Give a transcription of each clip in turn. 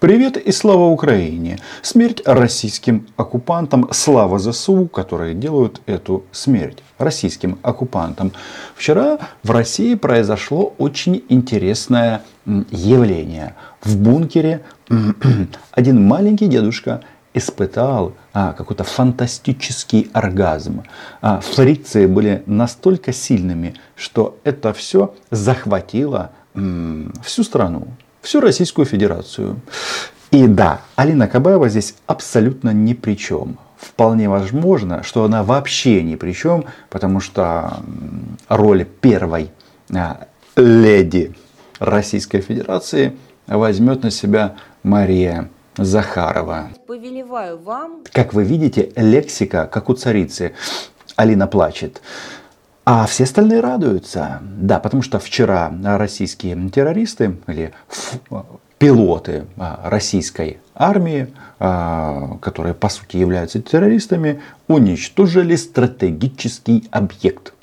Привет и слава Украине! Смерть российским оккупантам, слава ЗСУ, которые делают эту смерть российским оккупантам. Вчера в России произошло очень интересное явление. В бункере один маленький дедушка испытал а, какой-то фантастический оргазм. А, фрикции были настолько сильными, что это все захватило м, всю страну всю Российскую Федерацию. И да, Алина Кабаева здесь абсолютно ни при чем. Вполне возможно, что она вообще ни при чем, потому что роль первой а, леди Российской Федерации возьмет на себя Мария Захарова. Повелеваю вам. Как вы видите, лексика, как у царицы. Алина плачет. А все остальные радуются. Да, потому что вчера российские террористы или пилоты а, российской армии, а, которые по сути являются террористами, уничтожили стратегический объект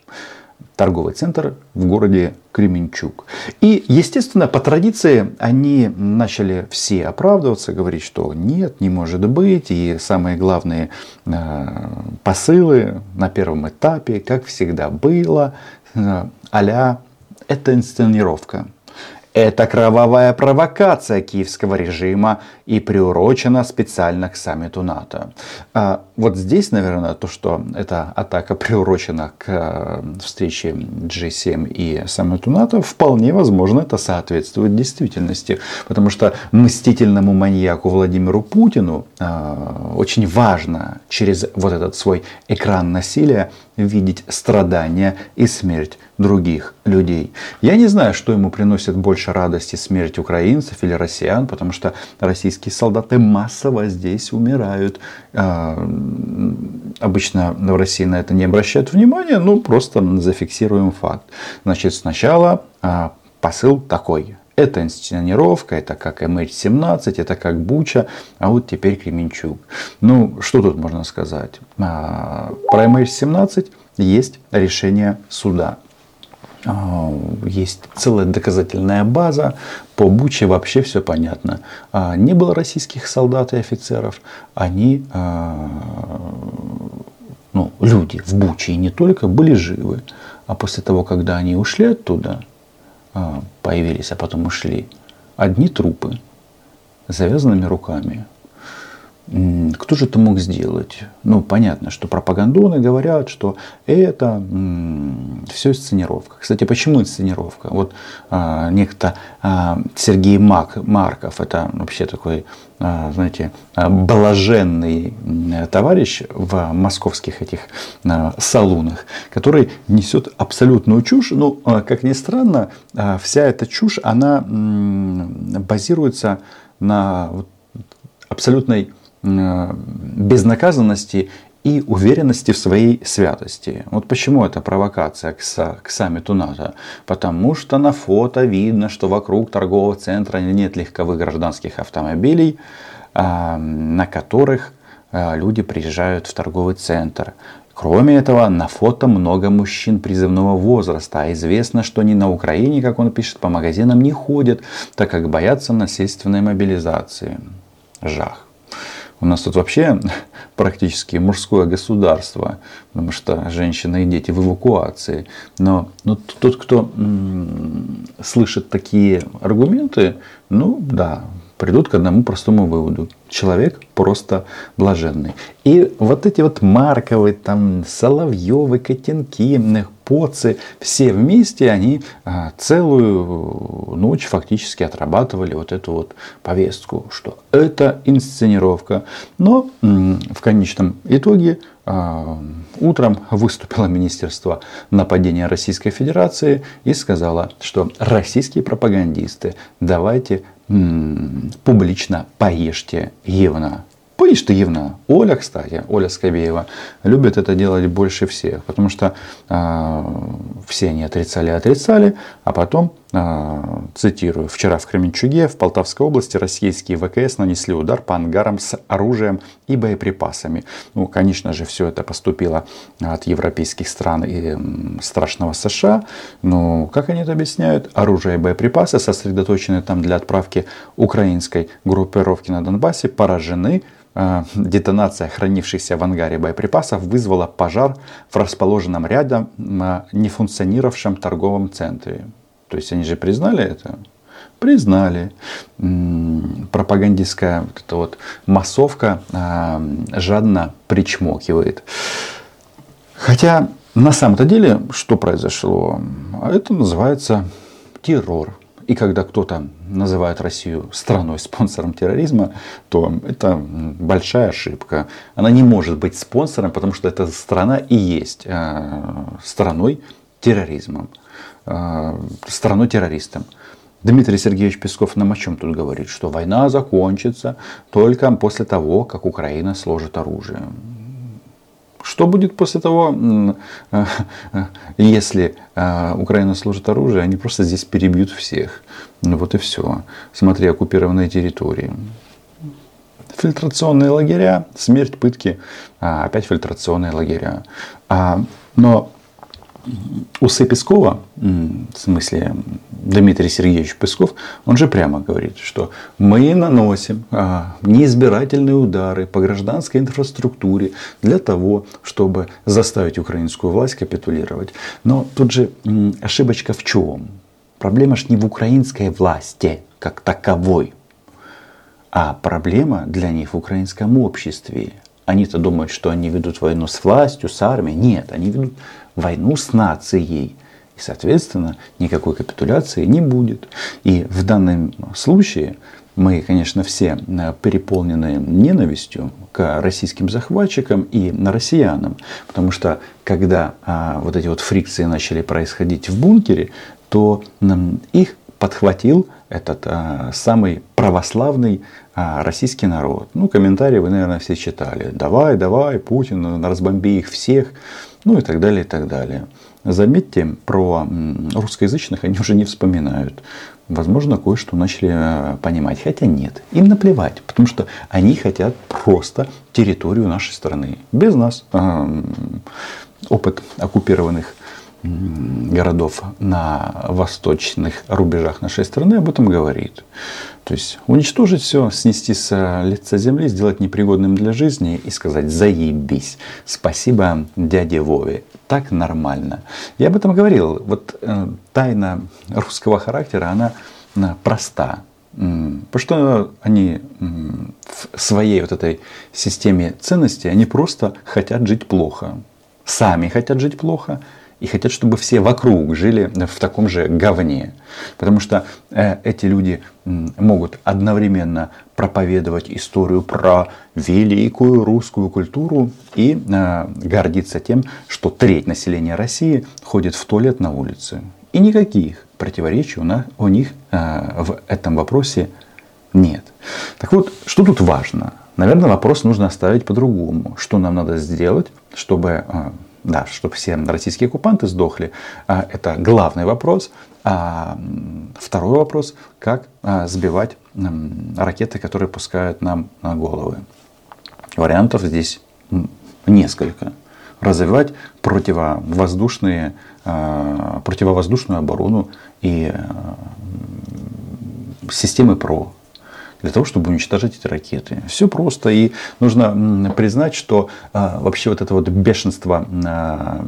торговый центр в городе Кременчук. И, естественно, по традиции они начали все оправдываться, говорить, что нет, не может быть. И самые главные э, посылы на первом этапе, как всегда было, а это инсценировка. Это кровавая провокация киевского режима и приурочена специально к саммиту НАТО. А вот здесь, наверное, то, что эта атака приурочена к э, встрече G7 и саммиту НАТО, вполне возможно, это соответствует действительности. Потому что мстительному маньяку Владимиру Путину э, очень важно через вот этот свой экран насилия видеть страдания и смерть других людей. Я не знаю, что ему приносит больше радости смерть украинцев или россиян, потому что российские солдаты массово здесь умирают. А, обычно в России на это не обращают внимания, ну просто зафиксируем факт. Значит, сначала а, посыл такой. Это инсценировка, это как MH17, это как Буча, а вот теперь Кременчук. Ну, что тут можно сказать? А, про MH17 есть решение суда. А, есть целая доказательная база. По Буче вообще все понятно. А, не было российских солдат и офицеров. Они, ну, люди в Буче и не только, были живы. А после того, когда они ушли оттуда, появились, а потом ушли. Одни трупы с завязанными руками. Кто же это мог сделать? Ну, понятно, что пропагандоны говорят, что это все сценировка. Кстати, почему сценировка? Вот а, некто а, Сергей Мак, Марков, это вообще такой, а, знаете, а, блаженный товарищ в московских этих а, салунах, который несет абсолютную чушь. Ну, а, как ни странно, а, вся эта чушь, она м, базируется на вот, абсолютной безнаказанности и уверенности в своей святости. Вот почему это провокация к, к саммиту НАТО? Потому что на фото видно, что вокруг торгового центра нет легковых гражданских автомобилей, а, на которых а, люди приезжают в торговый центр. Кроме этого, на фото много мужчин призывного возраста, а известно, что они на Украине, как он пишет, по магазинам не ходят, так как боятся насильственной мобилизации. Жах. У нас тут вообще практически мужское государство, потому что женщины и дети в эвакуации. Но, но тот, кто м- слышит такие аргументы, ну да, придут к одному простому выводу. Человек просто блаженный. И вот эти вот Марковы, там, Соловьевы, Котенки, Поцы, все вместе они а, целую ночь фактически отрабатывали вот эту вот повестку, что это инсценировка. Но в конечном итоге а, утром выступило Министерство нападения Российской Федерации и сказала, что российские пропагандисты, давайте публично поешьте Евна. Поешь Евна. Оля, кстати, Оля Скобеева, любит это делать больше всех, потому что э, все они отрицали, отрицали, а потом цитирую, «Вчера в Кременчуге, в Полтавской области, российские ВКС нанесли удар по ангарам с оружием и боеприпасами». Ну, конечно же, все это поступило от европейских стран и страшного США. Но, как они это объясняют, оружие и боеприпасы, сосредоточенные там для отправки украинской группировки на Донбассе, поражены а, детонация хранившихся в ангаре боеприпасов вызвала пожар в расположенном рядом не функционировавшем торговом центре. То есть они же признали это? Признали. Пропагандистская вот эта вот массовка а, жадно причмокивает. Хотя на самом-то деле, что произошло? Это называется террор. И когда кто-то называет Россию страной-спонсором терроризма, то это большая ошибка. Она не может быть спонсором, потому что эта страна и есть э, страной терроризмом, э, страной террористом. Дмитрий Сергеевич Песков нам о чем тут говорит? Что война закончится только после того, как Украина сложит оружие. Что будет после того, э, если э, Украина сложит оружие, они просто здесь перебьют всех. Ну вот и все. Смотри, оккупированные территории. Фильтрационные лагеря, смерть, пытки, а, опять фильтрационные лагеря. А, но усы Пескова, в смысле Дмитрий Сергеевич Песков, он же прямо говорит, что мы наносим а, неизбирательные удары по гражданской инфраструктуре для того, чтобы заставить украинскую власть капитулировать. Но тут же ошибочка в чем? Проблема же не в украинской власти как таковой, а проблема для них в украинском обществе. Они-то думают, что они ведут войну с властью, с армией. Нет, они ведут войну с нацией. И, соответственно, никакой капитуляции не будет. И в данном случае мы, конечно, все э, переполнены ненавистью к российским захватчикам и на россиянам. Потому что когда а, вот эти вот фрикции начали происходить в бункере, то м, их подхватил этот а, самый православный а, российский народ. Ну, комментарии вы, наверное, все читали. Давай, давай, Путин, разбомби их всех. Ну и так далее, и так далее. Заметьте, про русскоязычных они уже не вспоминают. Возможно, кое-что начали а, понимать. Хотя нет, им наплевать. Потому что они хотят просто территорию нашей страны. Без нас. Опыт оккупированных городов на восточных рубежах нашей страны об этом говорит. То есть уничтожить все, снести с лица земли, сделать непригодным для жизни и сказать «заебись». Спасибо дяде Вове. Так нормально. Я об этом говорил. Вот э, тайна русского характера, она проста. Потому что они в своей вот этой системе ценностей, они просто хотят жить плохо. Сами хотят жить плохо, и хотят, чтобы все вокруг жили в таком же говне. Потому что э, эти люди могут одновременно проповедовать историю про великую русскую культуру и э, гордиться тем, что треть населения России ходит в туалет на улице. И никаких противоречий у, нас, у них э, в этом вопросе нет. Так вот, что тут важно? Наверное, вопрос нужно оставить по-другому. Что нам надо сделать, чтобы да, чтобы все российские оккупанты сдохли. А, это главный вопрос. А второй вопрос, как а, сбивать ракеты, которые пускают нам на головы. Вариантов здесь несколько. Развивать противовоздушные, а, противовоздушную оборону и системы ПРО, для того, чтобы уничтожить эти ракеты. Все просто. И нужно признать, что а, вообще вот это вот бешенство а,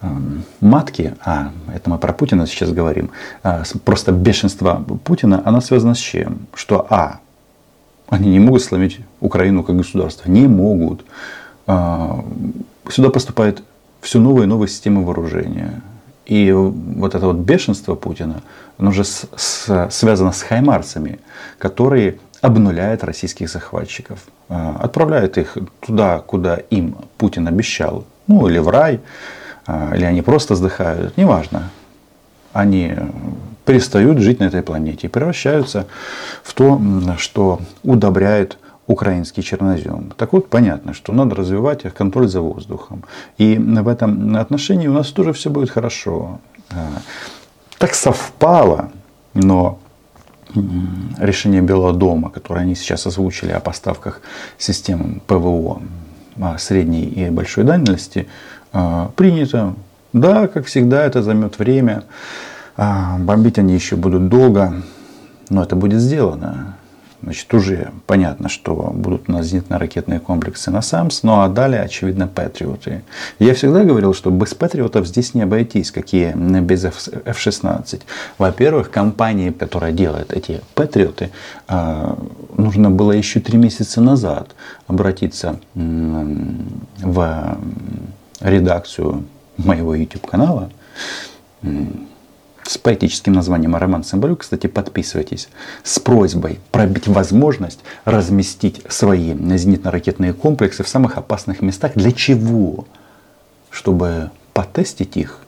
а, матки, а это мы про Путина сейчас говорим, а, просто бешенство Путина, оно связано с чем? Что а, они не могут сломить Украину как государство. Не могут. А, сюда поступают все новые и новые системы вооружения. И вот это вот бешенство Путина, оно же с, с, связано с хаймарцами, которые обнуляют российских захватчиков, а, отправляют их туда, куда им Путин обещал, ну или в рай, а, или они просто сдыхают, неважно. Они перестают жить на этой планете и превращаются в то, что удобряет украинский чернозем. Так вот, понятно, что надо развивать контроль за воздухом. И в этом отношении у нас тоже все будет хорошо. А, так совпало, но решение Белого дома, которое они сейчас озвучили о поставках систем ПВО средней и большой дальности, а, принято. Да, как всегда, это займет время. А, бомбить они еще будут долго, но это будет сделано. Значит, уже понятно, что будут у нас зенитно-ракетные комплексы на САМС, ну а далее, очевидно, Патриоты. Я всегда говорил, что без Патриотов здесь не обойтись, какие без F-16. Во-первых, компании, которая делает эти Патриоты, а, нужно было еще три месяца назад обратиться в редакцию моего YouTube-канала с поэтическим названием «Роман Самбалюк». Кстати, подписывайтесь с просьбой пробить возможность разместить свои зенитно-ракетные комплексы в самых опасных местах. Для чего? Чтобы потестить их.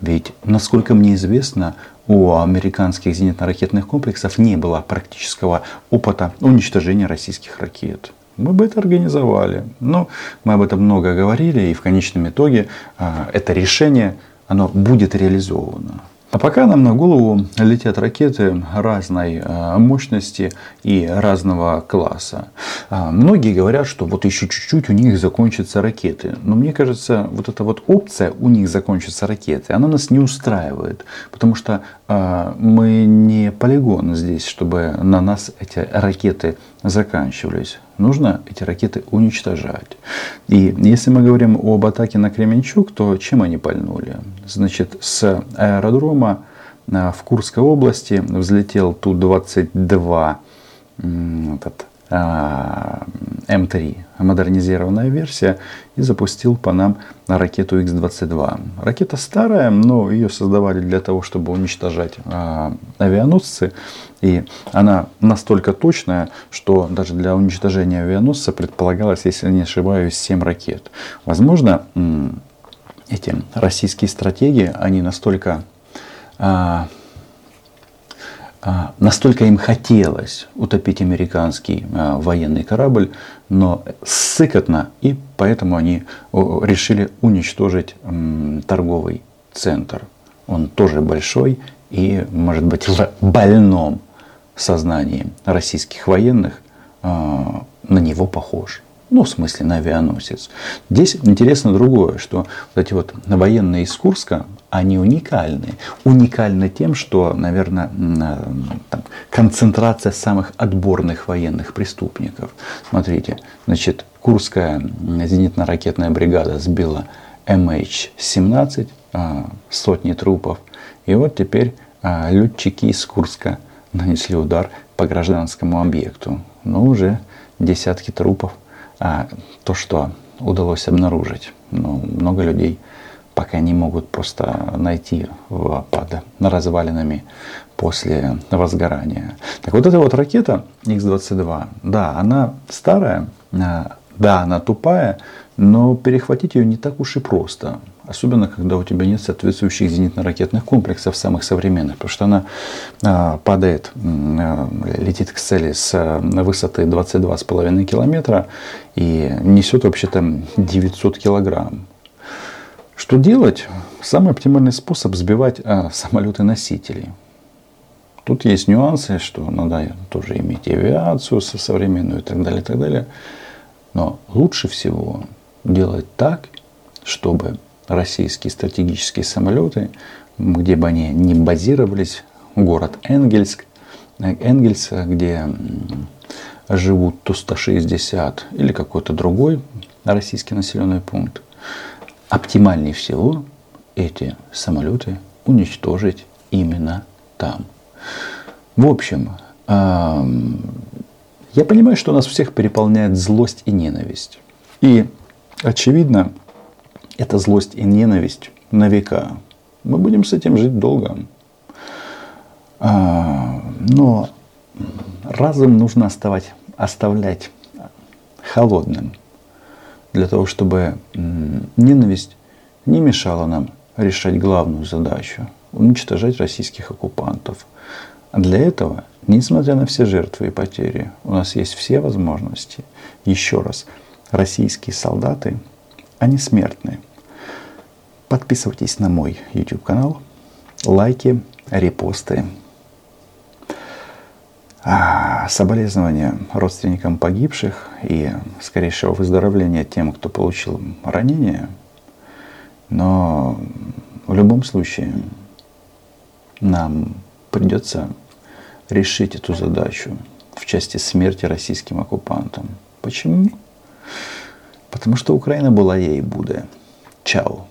Ведь, насколько мне известно, у американских зенитно-ракетных комплексов не было практического опыта уничтожения российских ракет. Мы бы это организовали. Но мы об этом много говорили, и в конечном итоге а, это решение оно будет реализовано. А пока нам на голову летят ракеты разной а, мощности и разного класса. А, многие говорят, что вот еще чуть-чуть у них закончатся ракеты. Но мне кажется, вот эта вот опция у них закончатся ракеты, она нас не устраивает. Потому что а, мы не полигон здесь, чтобы на нас эти ракеты заканчивались. Нужно эти ракеты уничтожать. И если мы говорим об атаке на Кременчук, то чем они пальнули? Значит, с аэродрома в Курской области взлетел Ту-22 этот а, М3, модернизированная версия, и запустил по нам ракету Х-22. Ракета старая, но ее создавали для того, чтобы уничтожать а, авианосцы. И она настолько точная, что даже для уничтожения авианосца предполагалось, если не ошибаюсь, 7 ракет. Возможно, эти российские стратегии, они настолько а, настолько им хотелось утопить американский а, военный корабль, но сыкотно, и поэтому они решили уничтожить торговый центр. Он тоже большой и, может быть, в больном сознании российских военных а, на него похож. Ну, в смысле, на авианосец. Здесь интересно другое, что вот эти вот военные из Курска, они уникальны. Уникальны тем, что, наверное, там, концентрация самых отборных военных преступников. Смотрите, значит, Курская зенитно-ракетная бригада сбила MH17, а, сотни трупов. И вот теперь а, летчики из Курска нанесли удар по гражданскому объекту. Ну, уже десятки трупов. А то, что удалось обнаружить, ну, много людей пока не могут просто найти в, под развалинами после возгорания. Так вот эта вот ракета X-22, да, она старая, а, да, она тупая, но перехватить ее не так уж и просто. Особенно, когда у тебя нет соответствующих зенитно-ракетных комплексов самых современных. Потому что она а, падает, а, летит к цели с высоты 22,5 километра и несет вообще-то 900 килограмм. Что делать? Самый оптимальный способ сбивать а, самолеты-носители. Тут есть нюансы, что надо тоже иметь авиацию современную и так далее, и так далее. Но лучше всего делать так, чтобы российские стратегические самолеты, где бы они ни базировались, город Энгельск, Энгельс, где живут Ту-160 или какой-то другой российский населенный пункт, оптимальнее всего эти самолеты уничтожить именно там. В общем, я понимаю, что нас всех переполняет злость и ненависть. И, очевидно, эта злость и ненависть на века. Мы будем с этим жить долго. А, но разум нужно оставать, оставлять холодным для того, чтобы ненависть не мешала нам решать главную задачу – уничтожать российских оккупантов. А для этого, несмотря на все жертвы и потери, у нас есть все возможности. Еще раз, российские солдаты, они смертны. Подписывайтесь на мой YouTube канал, лайки, репосты, а, соболезнования родственникам погибших и скорейшего выздоровления тем, кто получил ранения. Но в любом случае нам придется решить эту задачу в части смерти российским оккупантам. Почему? Потому что Украина была ей будет. Чао.